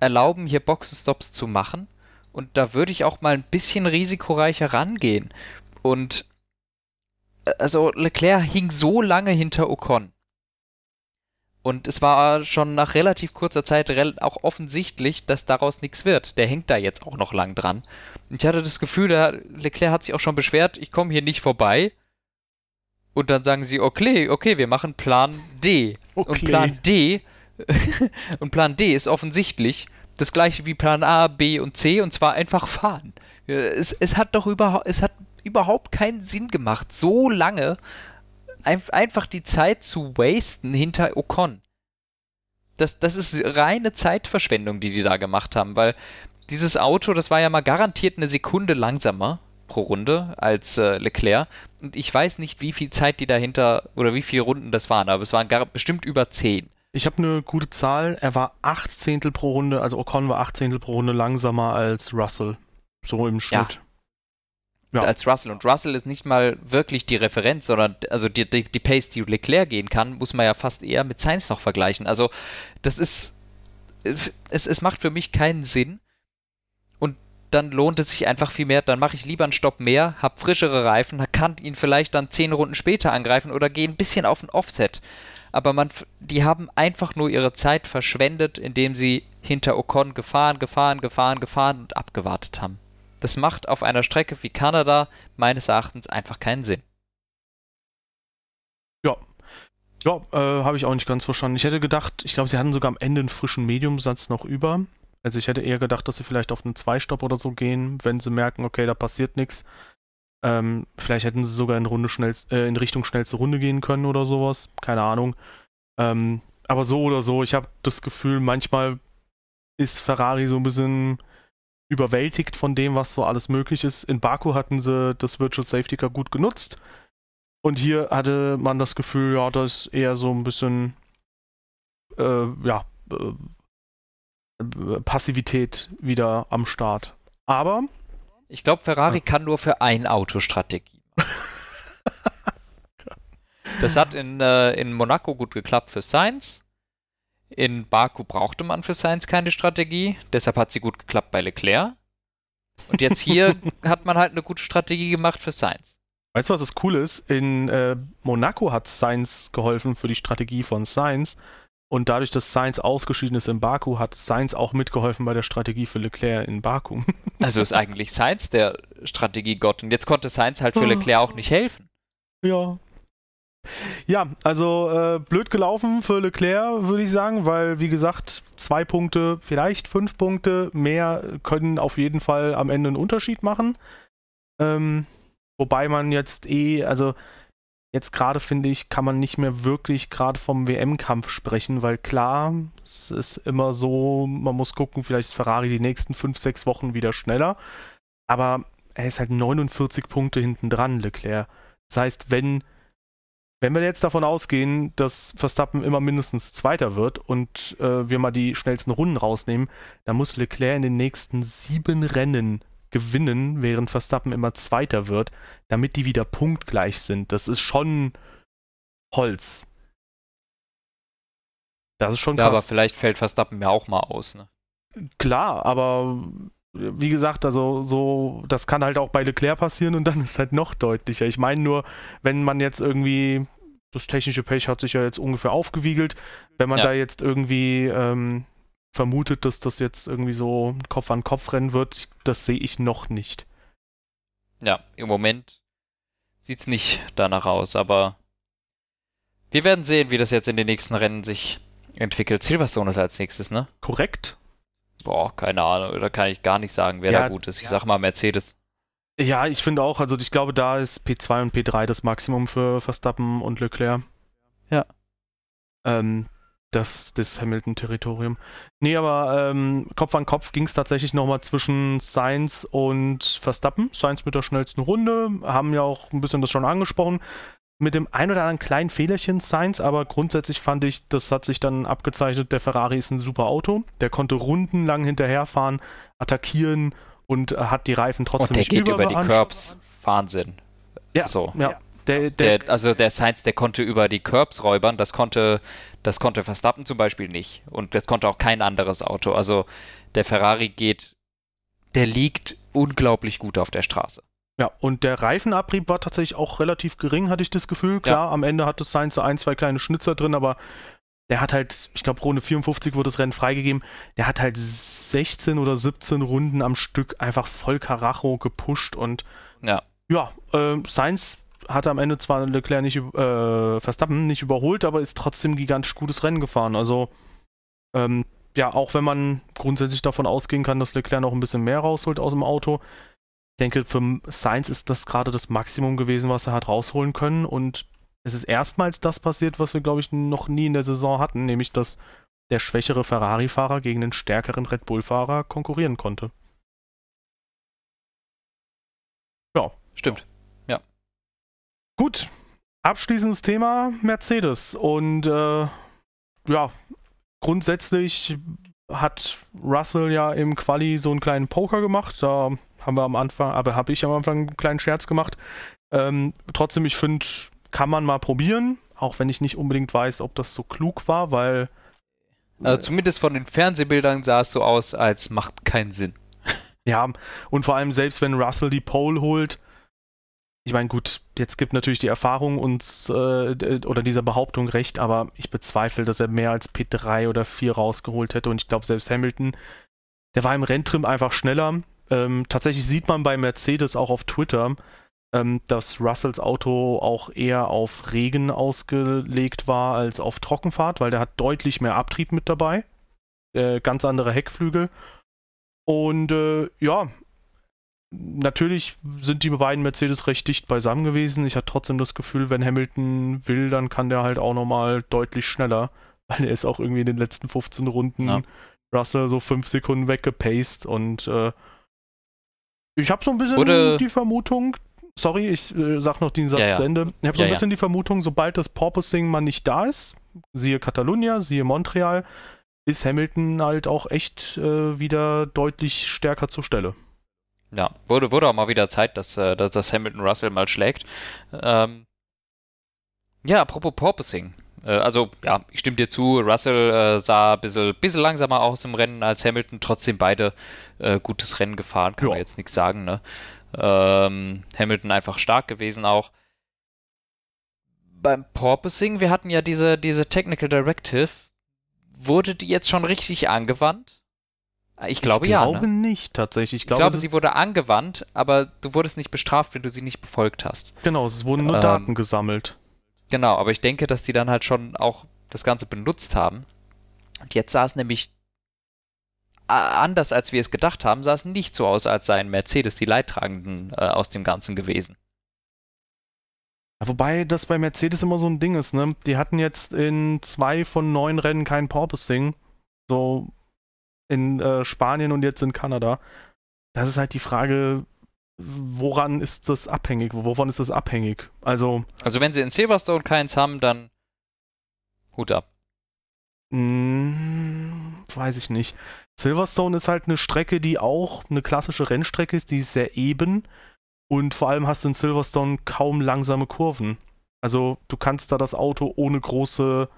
erlauben, hier Boxenstops zu machen und da würde ich auch mal ein bisschen risikoreicher rangehen. Und also Leclerc hing so lange hinter Ocon. Und es war schon nach relativ kurzer Zeit auch offensichtlich, dass daraus nichts wird. Der hängt da jetzt auch noch lang dran. Und ich hatte das Gefühl, der Leclerc hat sich auch schon beschwert, ich komme hier nicht vorbei. Und dann sagen sie, okay, okay, wir machen Plan D. Okay. Und Plan D *laughs* und Plan D ist offensichtlich das gleiche wie Plan A, B und C und zwar einfach fahren. Es, es hat doch überhaupt, es hat überhaupt keinen Sinn gemacht, so lange einfach die Zeit zu wasten hinter Ocon. Das, das ist reine Zeitverschwendung, die die da gemacht haben, weil dieses Auto, das war ja mal garantiert eine Sekunde langsamer pro Runde als äh, Leclerc. Und ich weiß nicht, wie viel Zeit die dahinter oder wie viele Runden das waren, aber es waren gar, bestimmt über zehn. Ich habe eine gute Zahl. Er war acht Zehntel pro Runde, also Ocon war acht Zehntel pro Runde langsamer als Russell. So im Schnitt. Ja. Ja. Als Russell. Und Russell ist nicht mal wirklich die Referenz, sondern also die, die, die Pace, die Leclerc gehen kann, muss man ja fast eher mit Sainz noch vergleichen. Also das ist. Es, es macht für mich keinen Sinn. Und dann lohnt es sich einfach viel mehr. Dann mache ich lieber einen Stopp mehr, habe frischere Reifen, kann ihn vielleicht dann zehn Runden später angreifen oder gehe ein bisschen auf ein Offset aber man, die haben einfach nur ihre Zeit verschwendet, indem sie hinter Ocon gefahren, gefahren, gefahren, gefahren und abgewartet haben. Das macht auf einer Strecke wie Kanada meines Erachtens einfach keinen Sinn. Ja. Ja, äh, habe ich auch nicht ganz verstanden. Ich hätte gedacht, ich glaube, sie hatten sogar am Ende einen frischen Mediumsatz noch über. Also ich hätte eher gedacht, dass sie vielleicht auf einen Zweistopp oder so gehen, wenn sie merken, okay, da passiert nichts. Ähm, vielleicht hätten sie sogar in, Runde schnell, äh, in Richtung schnellste Runde gehen können oder sowas. Keine Ahnung. Ähm, aber so oder so, ich habe das Gefühl, manchmal ist Ferrari so ein bisschen überwältigt von dem, was so alles möglich ist. In Baku hatten sie das Virtual Safety Car gut genutzt. Und hier hatte man das Gefühl, ja, da ist eher so ein bisschen, äh, ja, äh, Passivität wieder am Start. Aber ich glaube, Ferrari ja. kann nur für ein Auto Strategie *laughs* das hat in, äh, in Monaco gut geklappt für Sainz. In Baku brauchte man für Sainz keine Strategie, deshalb hat sie gut geklappt bei Leclerc. Und jetzt hier *laughs* hat man halt eine gute Strategie gemacht für Sainz. Weißt du, was das Coole ist? In äh, Monaco hat Sainz geholfen für die Strategie von Sainz. Und dadurch, dass Sainz ausgeschieden ist in Baku, hat Sainz auch mitgeholfen bei der Strategie für Leclerc in Baku. *laughs* Also ist eigentlich Sainz der Strategiegott. Und jetzt konnte Sainz halt für Leclerc auch nicht helfen. Ja. Ja, also äh, blöd gelaufen für Leclerc, würde ich sagen, weil, wie gesagt, zwei Punkte, vielleicht fünf Punkte mehr können auf jeden Fall am Ende einen Unterschied machen. Ähm, wobei man jetzt eh, also jetzt gerade finde ich, kann man nicht mehr wirklich gerade vom WM-Kampf sprechen, weil klar, es ist immer so, man muss gucken, vielleicht ist Ferrari die nächsten fünf, sechs Wochen wieder schneller. Aber er ist halt 49 Punkte hinten dran, Leclerc. Das heißt, wenn, wenn wir jetzt davon ausgehen, dass Verstappen immer mindestens Zweiter wird und äh, wir mal die schnellsten Runden rausnehmen, dann muss Leclerc in den nächsten sieben Rennen gewinnen, während Verstappen immer Zweiter wird, damit die wieder punktgleich sind. Das ist schon Holz. Das ist schon krass. Ja, aber vielleicht fällt Verstappen ja auch mal aus, ne? Klar, aber wie gesagt, also so, das kann halt auch bei Leclerc passieren und dann ist halt noch deutlicher. Ich meine nur, wenn man jetzt irgendwie, das technische Pech hat sich ja jetzt ungefähr aufgewiegelt, wenn man ja. da jetzt irgendwie ähm, vermutet, dass das jetzt irgendwie so Kopf an Kopf rennen wird. Das sehe ich noch nicht. Ja, im Moment sieht es nicht danach aus, aber wir werden sehen, wie das jetzt in den nächsten Rennen sich entwickelt. Silverstone ist als nächstes, ne? Korrekt. Boah, keine Ahnung, da kann ich gar nicht sagen, wer ja, da gut ist. Ich ja. sag mal Mercedes. Ja, ich finde auch, also ich glaube, da ist P2 und P3 das Maximum für Verstappen und Leclerc. Ja. Ähm, das, das Hamilton-Territorium. Nee, aber ähm, Kopf an Kopf ging es tatsächlich nochmal zwischen Sainz und Verstappen. Sainz mit der schnellsten Runde, haben ja auch ein bisschen das schon angesprochen. Mit dem ein oder anderen kleinen Fehlerchen Sainz, aber grundsätzlich fand ich, das hat sich dann abgezeichnet, der Ferrari ist ein super Auto. Der konnte rundenlang hinterherfahren, attackieren und hat die Reifen trotzdem und der nicht geht über die Curbs. Wahnsinn. Ja, so. ja. Der, der, der, also der Sainz, der konnte über die Curbs räubern, das konnte, das konnte Verstappen zum Beispiel nicht. Und das konnte auch kein anderes Auto. Also der Ferrari geht, der liegt unglaublich gut auf der Straße. Ja, und der Reifenabrieb war tatsächlich auch relativ gering, hatte ich das Gefühl. Klar, ja. am Ende hat es Sainz so ein, zwei kleine Schnitzer drin, aber der hat halt, ich glaube, Runde 54 wurde das Rennen freigegeben. Der hat halt 16 oder 17 Runden am Stück einfach voll Karacho gepusht und ja, ja äh, Sainz hat am Ende zwar Leclerc nicht, äh, Verstappen nicht überholt, aber ist trotzdem gigantisch gutes Rennen gefahren. Also, ähm, ja, auch wenn man grundsätzlich davon ausgehen kann, dass Leclerc noch ein bisschen mehr rausholt aus dem Auto. Ich denke, für Sainz ist das gerade das Maximum gewesen, was er hat rausholen können und es ist erstmals das passiert, was wir, glaube ich, noch nie in der Saison hatten, nämlich dass der schwächere Ferrari-Fahrer gegen den stärkeren Red Bull-Fahrer konkurrieren konnte. Ja. Stimmt. Ja. Gut. Abschließendes Thema Mercedes. Und äh, ja, grundsätzlich hat Russell ja im Quali so einen kleinen Poker gemacht. Da haben wir am Anfang, aber habe ich am Anfang einen kleinen Scherz gemacht. Ähm, trotzdem, ich finde, kann man mal probieren, auch wenn ich nicht unbedingt weiß, ob das so klug war, weil. Also zumindest von den Fernsehbildern sah es so aus, als macht keinen Sinn. *laughs* Ja, und vor allem selbst wenn Russell die Pole holt, ich meine, gut, jetzt gibt natürlich die Erfahrung uns äh, oder dieser Behauptung recht, aber ich bezweifle, dass er mehr als P3 oder 4 rausgeholt hätte und ich glaube, selbst Hamilton, der war im Renntrim einfach schneller. Ähm, tatsächlich sieht man bei Mercedes auch auf Twitter, ähm, dass Russells Auto auch eher auf Regen ausgelegt war als auf Trockenfahrt, weil der hat deutlich mehr Abtrieb mit dabei. Äh, ganz andere Heckflügel. Und äh, ja, natürlich sind die beiden Mercedes recht dicht beisammen gewesen. Ich hatte trotzdem das Gefühl, wenn Hamilton will, dann kann der halt auch nochmal deutlich schneller, *laughs* weil er ist auch irgendwie in den letzten 15 Runden ja. Russell so 5 Sekunden weggepaced und äh, ich habe so ein bisschen Wurde die Vermutung, sorry, ich äh, sag noch den Satz ja, ja. zu Ende. Ich habe so ein bisschen die Vermutung, sobald das Porpoising mal nicht da ist, siehe Catalunya, siehe Montreal, ist Hamilton halt auch echt äh, wieder deutlich stärker zur Stelle. Ja, wurde, wurde auch mal wieder Zeit, dass, äh, dass, dass Hamilton Russell mal schlägt. Ähm, ja, apropos Porpoising. Äh, also, ja, ich stimme dir zu, Russell äh, sah ein bisschen, bisschen langsamer aus im Rennen als Hamilton, trotzdem beide äh, gutes Rennen gefahren, kann ja. man jetzt nichts sagen, ne? Ähm, Hamilton einfach stark gewesen auch. Beim Porpoising, wir hatten ja diese, diese Technical Directive. Wurde die jetzt schon richtig angewandt? Ich glaube, ich ja. Ich glaube ne? nicht, tatsächlich. Ich glaube, ich glaube sie wurde angewandt, aber du wurdest nicht bestraft, wenn du sie nicht befolgt hast. Genau, es wurden nur ähm, Daten gesammelt. Genau, aber ich denke, dass die dann halt schon auch das Ganze benutzt haben. Und jetzt sah es nämlich anders als wir es gedacht haben, sah es nicht so aus, als seien Mercedes die Leidtragenden äh, aus dem Ganzen gewesen. Wobei das bei Mercedes immer so ein Ding ist, ne? Die hatten jetzt in zwei von neun Rennen kein Porpoising. So in äh, Spanien und jetzt in Kanada. Das ist halt die Frage, woran ist das abhängig? Wovon ist das abhängig? Also. Also wenn sie in Silverstone keins haben, dann Hut ab. Hm, weiß ich nicht. Silverstone ist halt eine Strecke, die auch eine klassische Rennstrecke ist, die ist sehr eben. Und vor allem hast du in Silverstone kaum langsame Kurven. Also du kannst da das Auto ohne große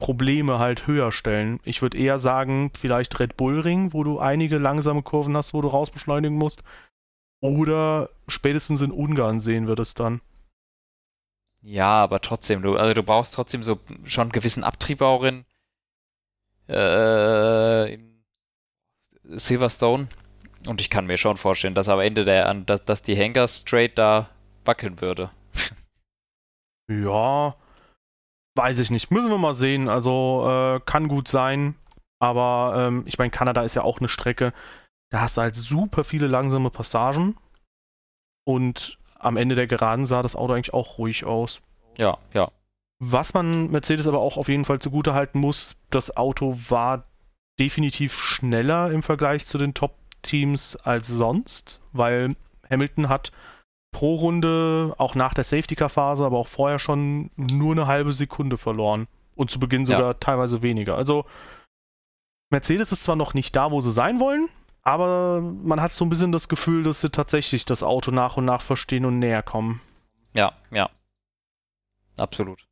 Probleme halt höher stellen. Ich würde eher sagen, vielleicht Red Bull Ring, wo du einige langsame Kurven hast, wo du rausbeschleunigen musst. Oder spätestens in Ungarn sehen wir das dann. Ja, aber trotzdem, du, also du brauchst trotzdem so schon einen gewissen Abtrieb auch in, äh, in Silverstone. Und ich kann mir schon vorstellen, dass am Ende der, dass, dass die Hangar straight da wackeln würde. *laughs* ja, weiß ich nicht. Müssen wir mal sehen. Also äh, kann gut sein. Aber ähm, ich meine, Kanada ist ja auch eine Strecke. Da hast du halt super viele langsame Passagen. Und am Ende der Geraden sah das Auto eigentlich auch ruhig aus. Ja, ja. Was man Mercedes aber auch auf jeden Fall zugute halten muss, das Auto war definitiv schneller im Vergleich zu den Top-Teams als sonst, weil Hamilton hat pro Runde, auch nach der Safety-Car-Phase, aber auch vorher schon nur eine halbe Sekunde verloren. Und zu Beginn sogar ja. teilweise weniger. Also Mercedes ist zwar noch nicht da, wo sie sein wollen, aber man hat so ein bisschen das Gefühl, dass sie tatsächlich das Auto nach und nach verstehen und näher kommen. Ja, ja. Absolut.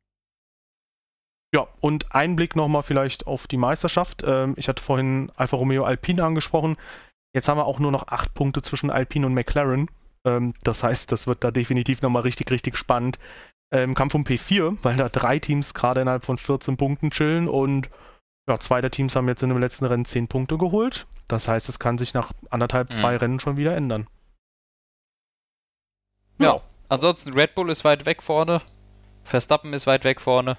Ja, und ein Blick nochmal vielleicht auf die Meisterschaft. Ähm, ich hatte vorhin Alfa Romeo Alpine angesprochen. Jetzt haben wir auch nur noch acht Punkte zwischen Alpine und McLaren. Ähm, das heißt, das wird da definitiv nochmal richtig, richtig spannend im Kampf um P4, weil da drei Teams gerade innerhalb von 14 Punkten chillen und ja, zwei der Teams haben jetzt in dem letzten Rennen 10 Punkte geholt. Das heißt, es kann sich nach anderthalb, zwei mhm. Rennen schon wieder ändern. Ja. ja, ansonsten Red Bull ist weit weg vorne. Verstappen ist weit weg vorne.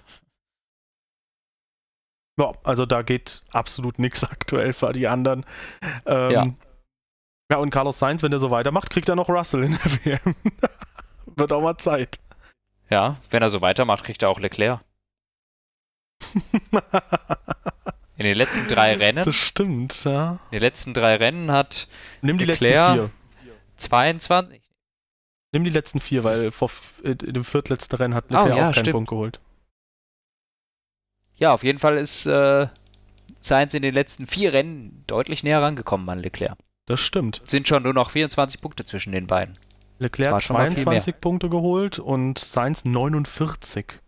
Ja, also da geht absolut nichts *laughs* aktuell für die anderen. Ähm, ja. ja, und Carlos Sainz, wenn er so weitermacht, kriegt er noch Russell in der *laughs* WM. *laughs* Wird auch mal Zeit. Ja, wenn er so weitermacht, kriegt er auch Leclerc. in den letzten drei Rennen. Das stimmt, ja. In den letzten drei Rennen hat Nimm die Leclerc letzten vier. 22. Nimm die letzten vier, weil vor, in dem viertletzten Rennen hat Leclerc oh, ja, auch keinen stimmt. Punkt geholt. Ja, auf jeden Fall ist äh, Sainz in den letzten vier Rennen deutlich näher rangekommen an Leclerc. Das stimmt. Sind schon nur noch 24 Punkte zwischen den beiden. Leclerc 22 Punkte geholt und Sainz 49.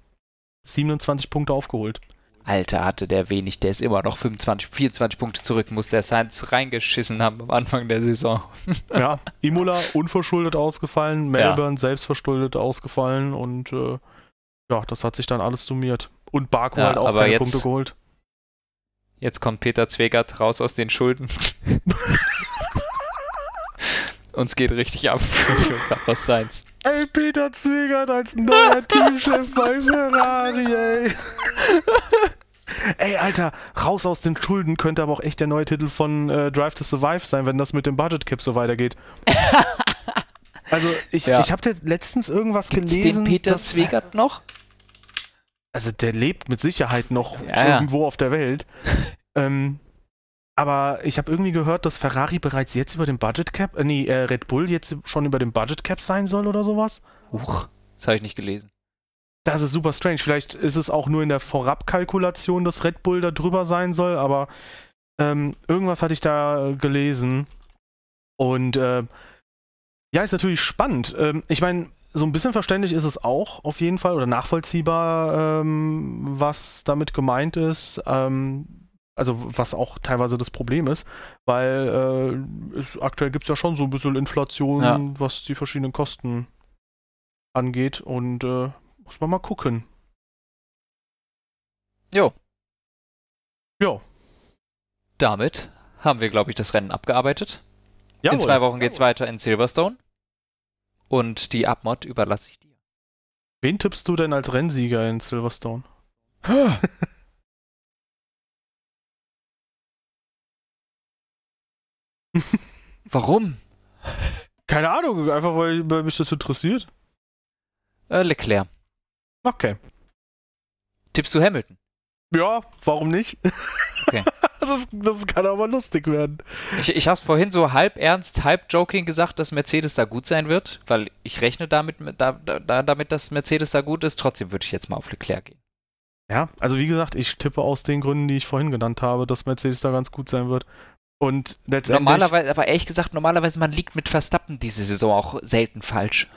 27 Punkte aufgeholt. Alter, hatte der wenig, der ist immer noch 25, 24 Punkte zurück, muss der Sainz reingeschissen haben am Anfang der Saison. *laughs* ja, Imola unverschuldet ausgefallen, Melbourne ja. selbstverschuldet ausgefallen und äh, ja, das hat sich dann alles summiert. Und Baku ja, halt auch keine jetzt, Punkte geholt. Jetzt kommt Peter Zwegert raus aus den Schulden. *laughs* Uns geht richtig ab für Sainz. Ey, Peter Zwegert als neuer *laughs* Teamchef bei Ferrari, ey. Ey, Alter, raus aus den Schulden könnte aber auch echt der neue Titel von äh, Drive to Survive sein, wenn das mit dem Budget Cap so weitergeht. *laughs* also, ich, ja. ich habe letztens irgendwas Gibt's gelesen. Den Peter dass, Zwegert noch? Also, der lebt mit Sicherheit noch ja, irgendwo ja. auf der Welt. *laughs* ähm, aber ich habe irgendwie gehört, dass Ferrari bereits jetzt über dem Budget Cap, äh, nee, äh, Red Bull jetzt schon über dem Budget Cap sein soll oder sowas. Huch, das habe ich nicht gelesen. Das ist super strange. Vielleicht ist es auch nur in der Vorabkalkulation, dass Red Bull da drüber sein soll, aber ähm, irgendwas hatte ich da gelesen. Und äh, ja, ist natürlich spannend. Ähm, ich meine, so ein bisschen verständlich ist es auch, auf jeden Fall, oder nachvollziehbar, ähm, was damit gemeint ist. Ähm, also was auch teilweise das Problem ist, weil äh, es, aktuell gibt es ja schon so ein bisschen Inflation, ja. was die verschiedenen Kosten angeht und äh, muss man mal gucken. Jo. Jo. Damit haben wir, glaube ich, das Rennen abgearbeitet. Jawohl. In zwei Wochen geht es weiter in Silverstone. Und die Abmod überlasse ich dir. Wen tippst du denn als Rennsieger in Silverstone? *laughs* Warum? Keine Ahnung, einfach weil, weil mich das interessiert. Äh, Leclerc. Okay. Tippst du Hamilton? Ja, warum nicht? Okay. Das, das, kann aber lustig werden. Ich, ich habe es vorhin so halb ernst, halb joking gesagt, dass Mercedes da gut sein wird, weil ich rechne damit, da, da, damit dass Mercedes da gut ist. Trotzdem würde ich jetzt mal auf Leclerc gehen. Ja, also wie gesagt, ich tippe aus den Gründen, die ich vorhin genannt habe, dass Mercedes da ganz gut sein wird. Und letztendlich. Normalerweise, aber ehrlich gesagt, normalerweise, man liegt mit Verstappen diese Saison auch selten falsch.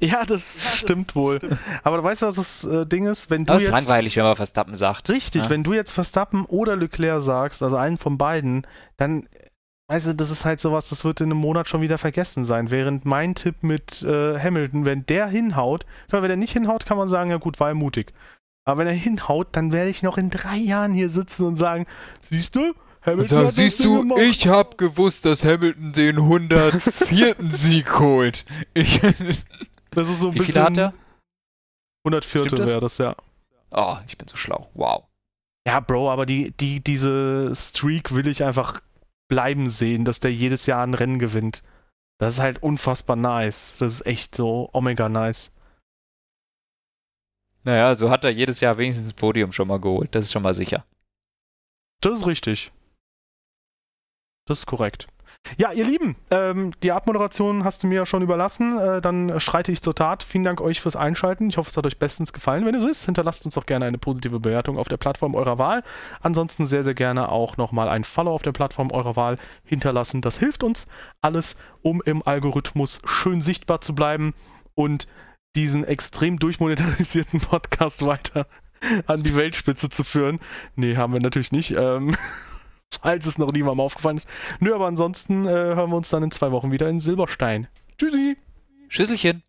Ja, das ja, stimmt das *laughs* wohl. Stimmt. Aber weißt du, was das äh, Ding ist? Wenn du das ist jetzt, langweilig, wenn man Verstappen sagt. Richtig, ja. wenn du jetzt Verstappen oder Leclerc sagst, also einen von beiden, dann, weißt du, das ist halt sowas, das wird in einem Monat schon wieder vergessen sein. Während mein Tipp mit äh, Hamilton, wenn der hinhaut, wenn er nicht hinhaut, kann man sagen, ja gut, war er mutig. Aber wenn er hinhaut, dann werde ich noch in drei Jahren hier sitzen und sagen, siehst du, Hamilton also, siehst du, gemacht. ich habe gewusst, dass Hamilton den 104. *laughs* Sieg holt. Ich das ist so ein Wie bisschen. Hat er? 104. wäre das, ja. Oh, ich bin so schlau. Wow. Ja, Bro, aber die, die, diese Streak will ich einfach bleiben sehen, dass der jedes Jahr ein Rennen gewinnt. Das ist halt unfassbar nice. Das ist echt so omega nice. Naja, so hat er jedes Jahr wenigstens das Podium schon mal geholt. Das ist schon mal sicher. Das ist richtig. Das ist korrekt. Ja, ihr Lieben, ähm, die Abmoderation hast du mir ja schon überlassen. Äh, dann schreite ich zur Tat. Vielen Dank euch fürs Einschalten. Ich hoffe, es hat euch bestens gefallen. Wenn es so ist, hinterlasst uns doch gerne eine positive Bewertung auf der Plattform eurer Wahl. Ansonsten sehr, sehr gerne auch nochmal ein Follow auf der Plattform eurer Wahl hinterlassen. Das hilft uns alles, um im Algorithmus schön sichtbar zu bleiben und diesen extrem durchmonetarisierten *laughs* Podcast weiter an die Weltspitze zu führen. Nee, haben wir natürlich nicht. Ähm *laughs* *laughs* falls es noch niemandem aufgefallen ist. Nö, aber ansonsten äh, hören wir uns dann in zwei Wochen wieder in Silberstein. Tschüssi! Schüsselchen.